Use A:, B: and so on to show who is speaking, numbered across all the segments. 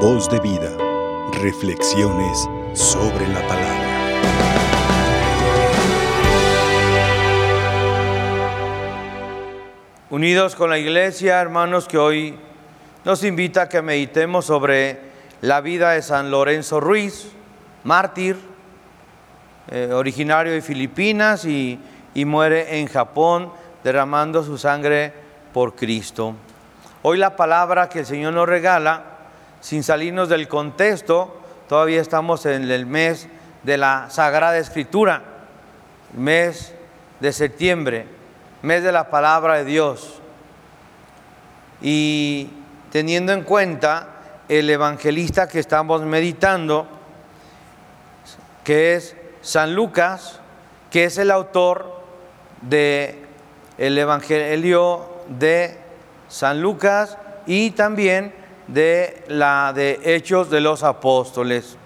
A: Voz de vida. Reflexiones sobre la palabra.
B: Unidos con la iglesia, hermanos, que hoy nos invita a que meditemos sobre la vida de San Lorenzo Ruiz, mártir, eh, originario de Filipinas y, y muere en Japón derramando su sangre por Cristo. Hoy la palabra que el Señor nos regala, sin salirnos del contexto, todavía estamos en el mes de la Sagrada Escritura, mes de septiembre, mes de la palabra de Dios. Y teniendo en cuenta el evangelista que estamos meditando, que es San Lucas, que es el autor de el Evangelio de San Lucas y también de la de Hechos de los Apóstoles.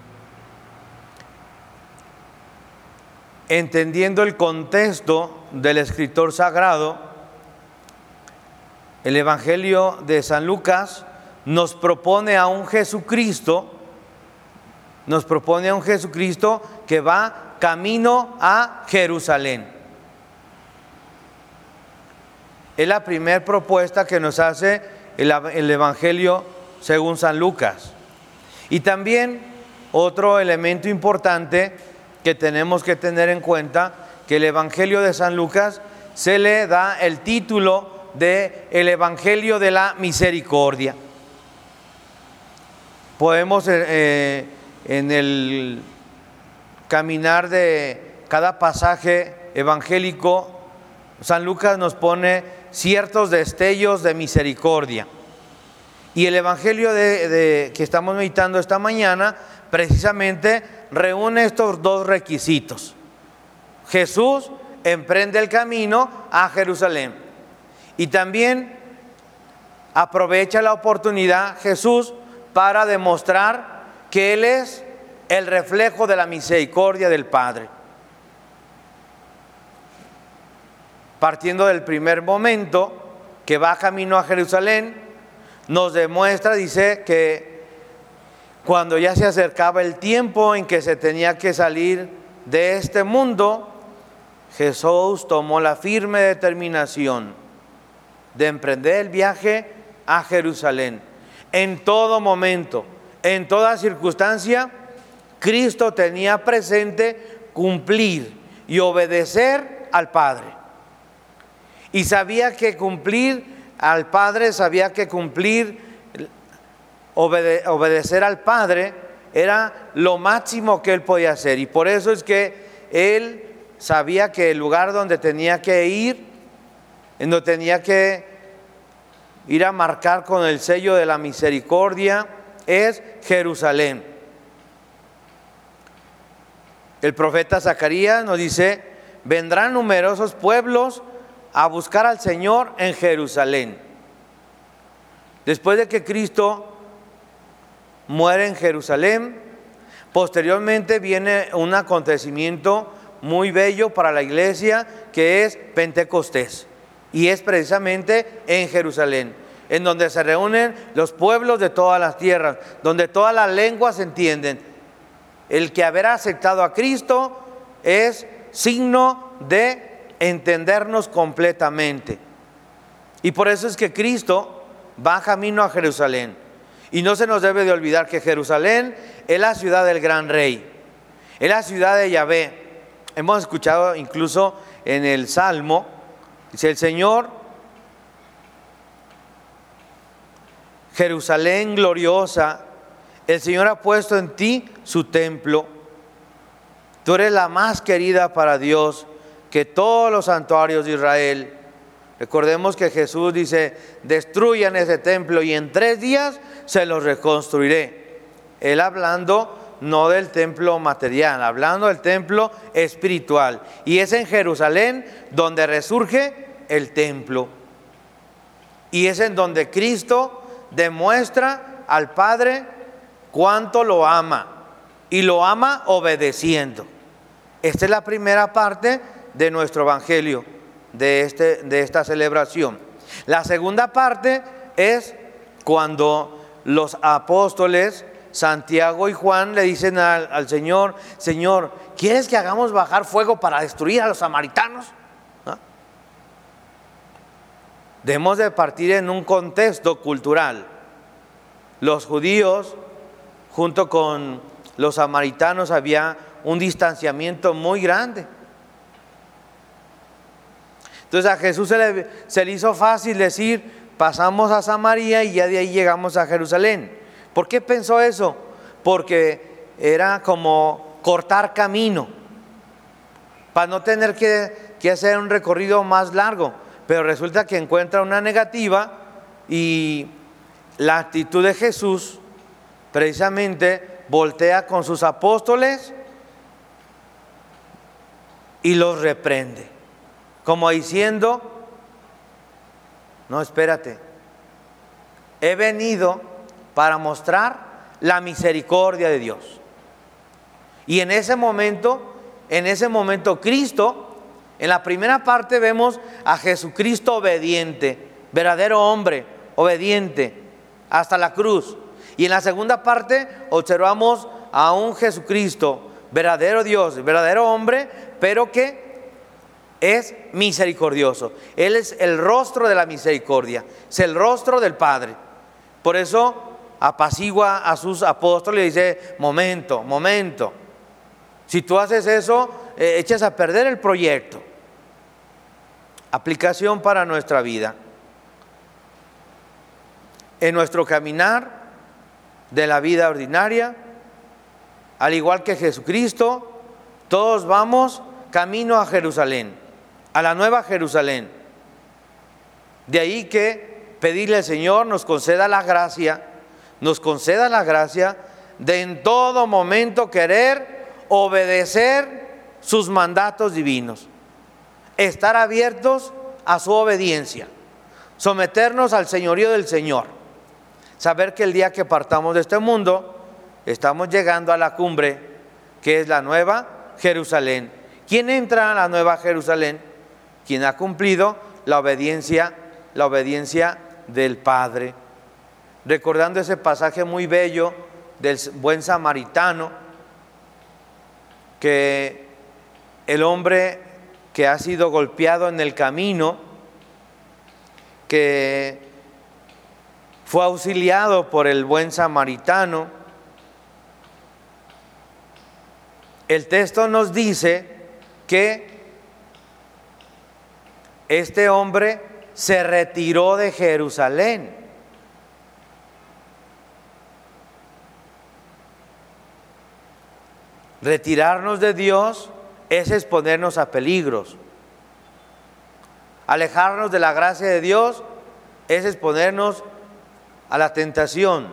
B: Entendiendo el contexto del escritor sagrado, el Evangelio de San Lucas nos propone a un Jesucristo, nos propone a un Jesucristo que va camino a Jerusalén. Es la primera propuesta que nos hace el, el, Evangelio según San Lucas. Y también otro elemento importante que tenemos que tener en cuenta, que el Evangelio de San Lucas se le da el título de el Evangelio de la Misericordia. Podemos eh, eh en el caminar de cada pasaje evangélico, San Lucas nos pone ciertos destellos de misericordia. Y el Evangelio que estamos meditando esta mañana precisamente reúne estos dos requisitos. Jesús emprende el camino a Jerusalén y también aprovecha la oportunidad Jesús para demostrar que Él es el reflejo de la misericordia del Padre. Partiendo del primer momento que va camino a Jerusalén, nos demuestra, dice, que cuando ya se acercaba el tiempo en que se tenía que salir de este mundo, Jesús tomó la firme determinación de emprender el viaje a Jerusalén. En todo momento, en toda circunstancia, Cristo tenía presente cumplir y obedecer al Padre. Y sabía que cumplir al Padre, sabía que cumplir, obede obedecer al Padre era lo máximo que él podía hacer. Y por eso es que él sabía que el lugar donde tenía que ir, donde tenía que ir a marcar con el sello de la misericordia, es Jerusalén. El profeta Zacarías nos dice, vendrán numerosos pueblos a buscar al Señor en Jerusalén. Después de que Cristo muere en Jerusalén, posteriormente viene un acontecimiento muy bello para la iglesia que es Pentecostés. Y es precisamente en Jerusalén, en donde se reúnen los pueblos de todas las tierras, donde todas las lenguas se entienden, el que haber aceptado a Cristo es signo de entendernos completamente. Y por eso es que Cristo va camino a Jerusalén. Y no se nos debe de olvidar que Jerusalén es la ciudad del gran rey, es la ciudad de Yahvé. Hemos escuchado incluso en el Salmo, dice el Señor, Jerusalén gloriosa, el Señor ha puesto en ti su templo. Tú eres la más querida para Dios que todos los santuarios de Israel. Recordemos que Jesús dice, destruyan ese templo y en tres días se los reconstruiré. Él hablando no del templo material, hablando del templo espiritual. Y es en Jerusalén donde resurge el templo. Y es en donde Cristo demuestra al Padre cuánto lo ama y lo ama obedeciendo. Esta es la primera parte de nuestro evangelio, de, este, de esta celebración. La segunda parte es cuando los apóstoles, Santiago y Juan, le dicen al, Señor, Señor, ¿quieres que hagamos bajar fuego para destruir a los samaritanos? ¿Ah? Debemos de partir en un contexto cultural. Los judíos, junto con los samaritanos, había un distanciamiento muy grande. Entonces a Jesús se le, se le hizo fácil decir, pasamos a Samaria y ya de ahí llegamos a Jerusalén. ¿Por qué pensó eso? Porque era como cortar camino, para no tener que, que hacer un recorrido más largo. Pero resulta que encuentra una negativa y la actitud de Jesús precisamente voltea con sus apóstoles y los reprende, como diciendo, no, espérate, he venido para mostrar la misericordia de Dios. Y en ese momento, en ese momento Cristo, en la primera parte vemos a Jesucristo obediente, verdadero hombre, obediente, hasta la cruz. Y en la segunda parte observamos a un Jesucristo, verdadero Dios, verdadero hombre, pero que es misericordioso. Él es el rostro de la misericordia, es el rostro del Padre. Por eso apacigua a sus apóstoles y dice, momento, momento. Si tú haces eso, eh, echas a perder el proyecto. Aplicación para nuestra vida. En nuestro caminar de la vida ordinaria, al igual que Jesucristo, todos vamos camino a Jerusalén, a la nueva Jerusalén. De ahí que pedirle al Señor nos conceda la gracia, nos conceda la gracia de en todo momento querer obedecer sus mandatos divinos, estar abiertos a su obediencia, someternos al señorío del Señor, saber que el día que partamos de este mundo, estamos llegando a la cumbre, que es la nueva Jerusalén ¿Quién entra a la nueva Jerusalén? Quien ha cumplido la obediencia, la obediencia del Padre. Recordando ese pasaje muy bello del buen samaritano, que el hombre que ha sido golpeado en el camino, que fue auxiliado por el buen samaritano, el texto nos dice que este hombre se retiró de Jerusalén. Retirarnos de Dios es exponernos a peligros. Alejarnos de la gracia de Dios es exponernos a la tentación.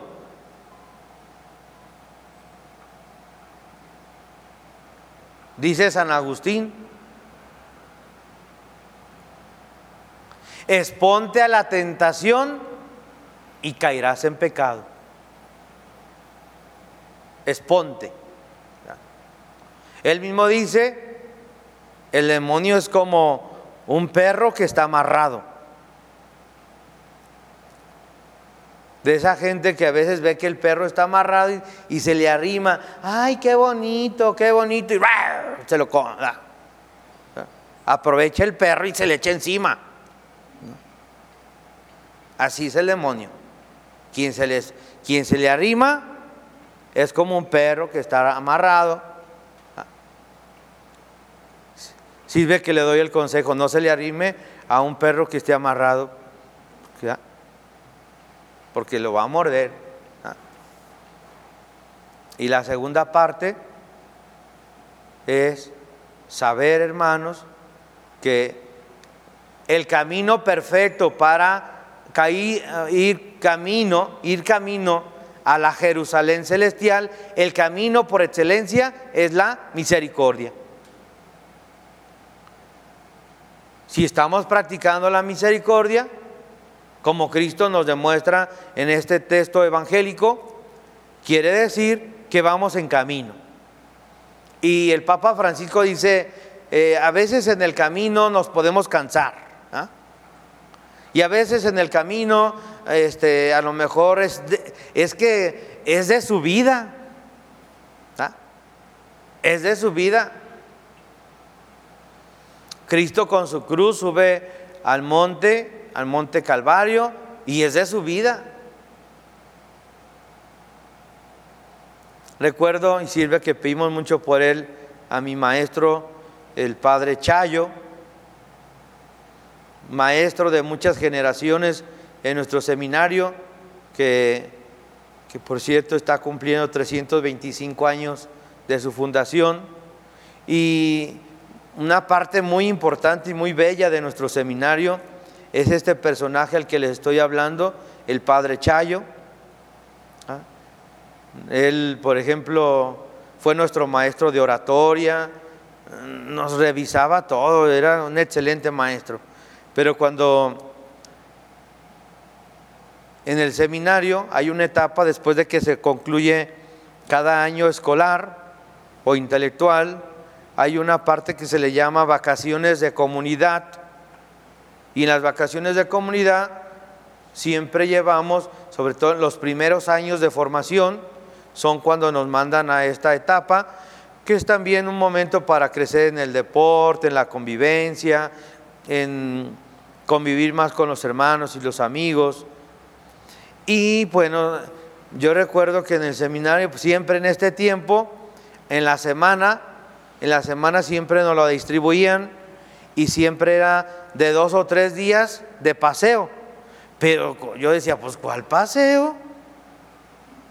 B: Dice San Agustín, exponte a la tentación y caerás en pecado. Exponte. Él mismo dice, el demonio es como un perro que está amarrado. de esa gente que a veces ve que el perro está amarrado y, se le arrima, ay, qué bonito, qué bonito, y se lo come. Aprovecha el perro y se le echa encima. Así es el demonio. Quien se, les, quien se le arrima es como un perro que está amarrado. Si ve que le doy el consejo, no se le arrime a un perro que esté amarrado porque lo va a morder. Y la segunda parte es saber, hermanos, que el camino perfecto para ir camino, ir camino a la Jerusalén celestial, el camino por excelencia es la misericordia. Si estamos practicando la misericordia, como Cristo nos demuestra en este texto evangélico, quiere decir que vamos en camino. Y el Papa Francisco dice, eh, a veces en el camino nos podemos cansar. Y a veces en el camino este, a lo mejor es, es que es de su vida. ¿ah? Es de su vida. Cristo con su cruz sube al monte, al monte Calvario, y es de su vida. Recuerdo, y sirve que pedimos mucho por él, a mi maestro, el padre Chayo, maestro de muchas generaciones en nuestro seminario, que, que por cierto está cumpliendo 325 años de su fundación. Y una parte muy importante y muy bella de nuestro seminario es este personaje al que les estoy hablando, el padre Chayo él, por ejemplo, fue nuestro maestro de oratoria, nos revisaba todo, era un excelente maestro. Pero cuando en el seminario hay una etapa después de que se concluye cada año escolar o intelectual, hay una parte que se le llama vacaciones de comunidad. Y en las vacaciones de comunidad siempre llevamos, sobre todo en los primeros años de formación, son cuando nos mandan a esta etapa, que es también un momento para crecer en el deporte, en la convivencia, en convivir más con los hermanos y los amigos. Y bueno, yo recuerdo que en el seminario, pues, siempre en este tiempo, en la semana, en la semana siempre nos lo distribuían y siempre era de dos o tres días de paseo. Pero yo decía, pues ¿cuál paseo?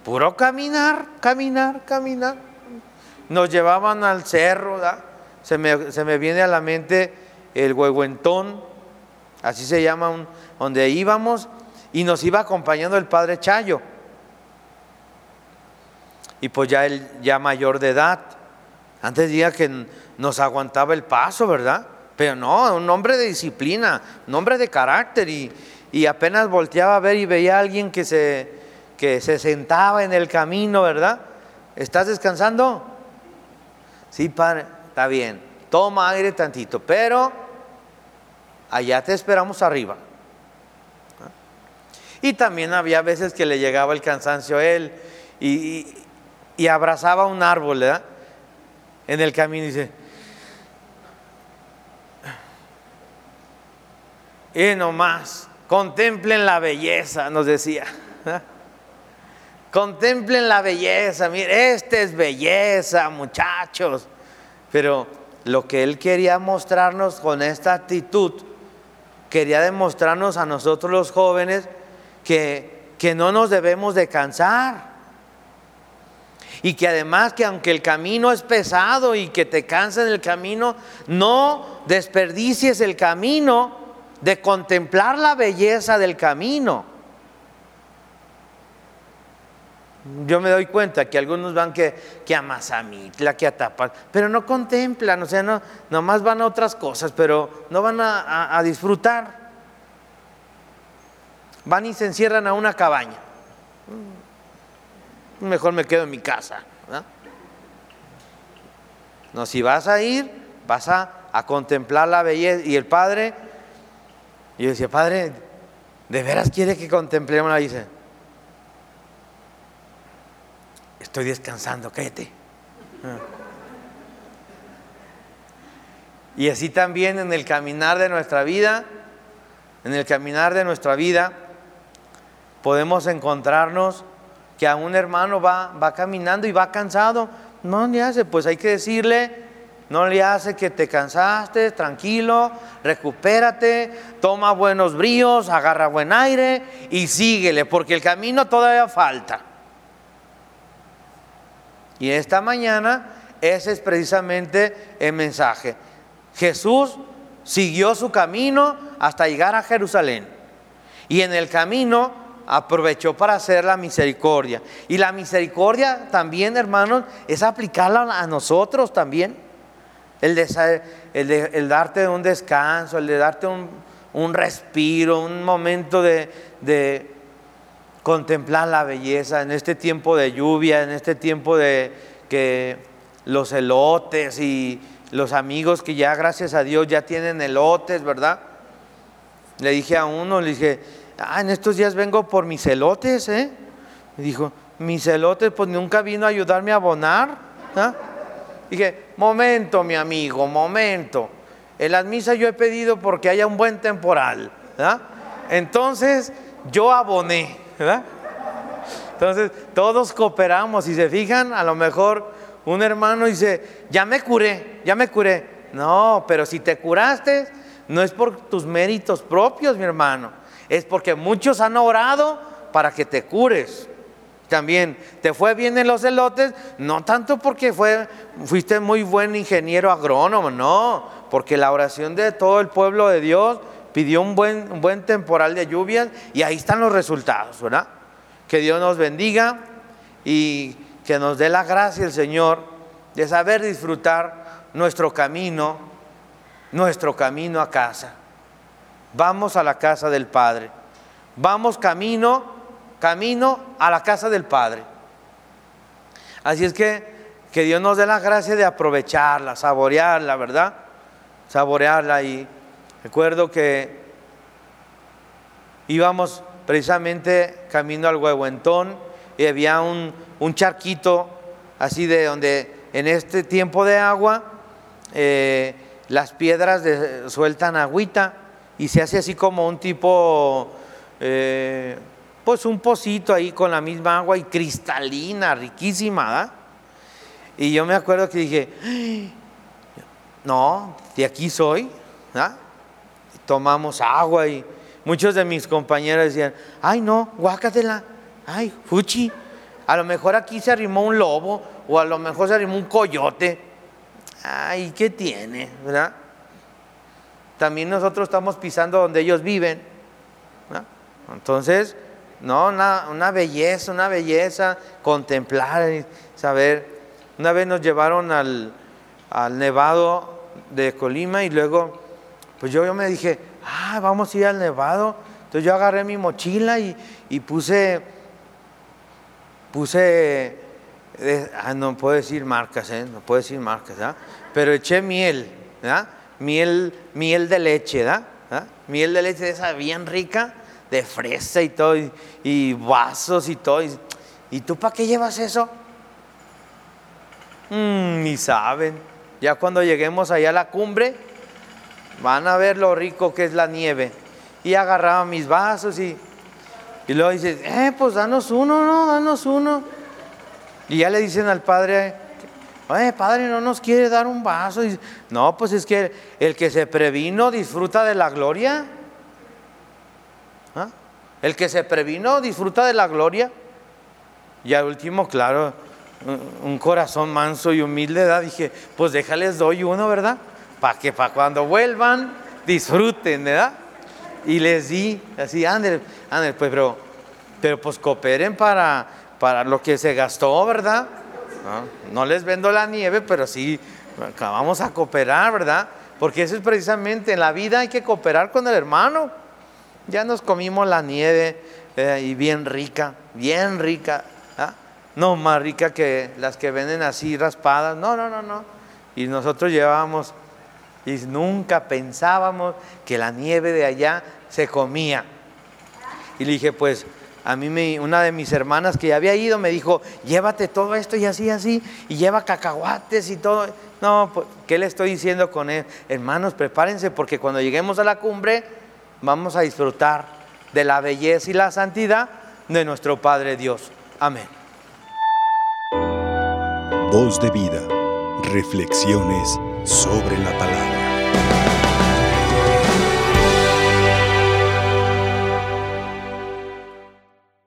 B: Puro caminar, caminar, caminar. Nos llevaban al cerro, se me, viene a la mente el huehuentón, así se llama, donde íbamos, y nos iba acompañando el padre Chayo. Y pues ya él, ya mayor de edad, antes decía que nos aguantaba el paso, ¿verdad? Pero no, un hombre de disciplina, un hombre de carácter, y, y apenas volteaba a ver y veía a alguien que se que se sentaba en el camino, ¿verdad? ¿Estás descansando? Sí, padre, está bien. Toma aire tantito, pero allá te esperamos arriba. Y también había veces que le llegaba el cansancio a él y, abrazaba un árbol, ¿verdad? En el camino y dice, y nomás, contemplen la belleza, nos decía. Contemplen la belleza, mire, esta es belleza, muchachos. Pero lo que él quería mostrarnos con esta actitud, quería demostrarnos a nosotros los jóvenes que, que no nos debemos de cansar. Y que además que aunque el camino es pesado y que te cansa en el camino, no desperdicies el camino de contemplar la belleza del camino. Yo me doy cuenta que algunos van que, que a Mazamitla, que a Tapas, pero no contemplan, o sea, no, nomás van a otras cosas, pero no van a, disfrutar. Van y se encierran a una cabaña. Mm, mejor me quedo en mi casa. ¿no? si vas a ir, vas a, contemplar la belleza. Y el padre, yo decía, padre, ¿de veras quiere que contemplemos la belleza? Estoy descansando, cállate. Y así también en el caminar de nuestra vida, en el caminar de nuestra vida, podemos encontrarnos que a un hermano va, va caminando y va cansado. No le hace, pues hay que decirle, no le hace que te cansaste, tranquilo, recupérate, toma buenos bríos, agarra buen aire y síguele, porque el camino todavía falta. Y esta mañana ese es precisamente el mensaje. Jesús siguió su camino hasta llegar a Jerusalén. Y en el camino aprovechó para hacer la misericordia. Y la misericordia también, hermanos, es aplicarla a nosotros también. El de, el darte un descanso, el de darte un, respiro, un momento de, de contemplar la belleza en este tiempo de lluvia, en este tiempo de que los elotes y los amigos que ya gracias a Dios ya tienen elotes, ¿verdad? Le dije a uno, le dije, ah, en estos días vengo por mis elotes, ¿eh? Me dijo, mis elotes, pues nunca vino a ayudarme a abonar. ¿ah? Dije, momento, mi amigo, momento. En las yo he pedido porque haya un buen temporal. Entonces, yo aboné. Entonces, todos cooperamos. Y se fijan, a lo mejor un hermano dice, ya me curé, ya me curé. No, pero si te curaste, no es por tus méritos propios, mi hermano. Es porque muchos han orado para que te cures. También te fue bien en los elotes, no tanto porque fuiste muy buen ingeniero agrónomo, no, porque la oración de todo el pueblo de Dios pidió un buen, un buen temporal de lluvias y ahí están los resultados, ¿verdad? Que Dios nos bendiga y que nos dé la gracia el Señor de saber disfrutar nuestro camino, nuestro camino a casa. Vamos a la casa del Padre. Vamos camino camino a la casa del Padre. Así es que que Dios nos dé la gracia de aprovecharla, saborearla, ¿verdad? Saborearla. Y recuerdo que íbamos precisamente camino al Huehuentón y había un, charquito así de donde en este tiempo de agua eh, las piedras sueltan agüita y se hace así como un tipo... Eh, pues un pocito ahí con la misma agua y cristalina, riquísima, ¿verdad? Y yo me acuerdo que dije, no, de aquí soy, ¿verdad? Tomamos agua y muchos de mis compañeros decían, ay no, guácatela, ay, fuchi, a lo mejor aquí se arrimó un lobo o a lo mejor se arrimó un coyote. Ay, ¿qué tiene? ¿Verdad? También nosotros estamos pisando donde ellos viven. ¿verdad? Entonces, no, una, belleza, una belleza, contemplar, saber. Una vez nos llevaron al, nevado de Colima y luego, pues yo, yo me dije, ah, vamos a ir al nevado. Entonces yo agarré mi mochila y, puse, puse, eh, ah, no puedo decir marcas, ¿eh? no puedo decir marcas, ¿ah? pero eché miel, ¿verdad? Miel, miel de leche, ¿verdad? Miel de leche esa bien rica de fresa y todo, y, vasos y todo. Y, tú para qué llevas eso? Mm, ni saben. Ya cuando lleguemos allá a la cumbre, van a ver lo rico que es la nieve. Y agarraba mis vasos y, y luego dice, eh, pues danos uno, no, danos uno. Y ya le dicen al padre, oye, padre, no nos quiere dar un vaso. Y, no, pues es que el que se previno disfruta de la gloria. El que se previno disfruta de la gloria. Y al último, claro, un corazón manso y humilde, ¿verdad? dije, pues déjales doy uno, ¿verdad? Para que para cuando vuelvan disfruten, ¿verdad? Y les di, así, ande, ande, pues, pero, pero pues cooperen para, para lo que se gastó, ¿verdad? ¿No? no les vendo la nieve, pero sí, vamos a cooperar, ¿verdad? Porque eso es precisamente, en la vida hay que cooperar con el hermano. Ya nos comimos la nieve eh, y bien rica, bien rica. ¿ah? No más rica que las que venden así raspadas. No, no, no, no. Y nosotros llevábamos y nunca pensábamos que la nieve de allá se comía. Y le dije, pues a mí una de mis hermanas que ya había ido me dijo, llévate todo esto y así, así, y lleva cacahuates y todo. No, pues, ¿qué le estoy diciendo con él? Hermanos, prepárense porque cuando lleguemos a la cumbre vamos a disfrutar de la belleza y la santidad de nuestro Padre Dios. Amén.
A: Voz de vida. Reflexiones sobre la palabra.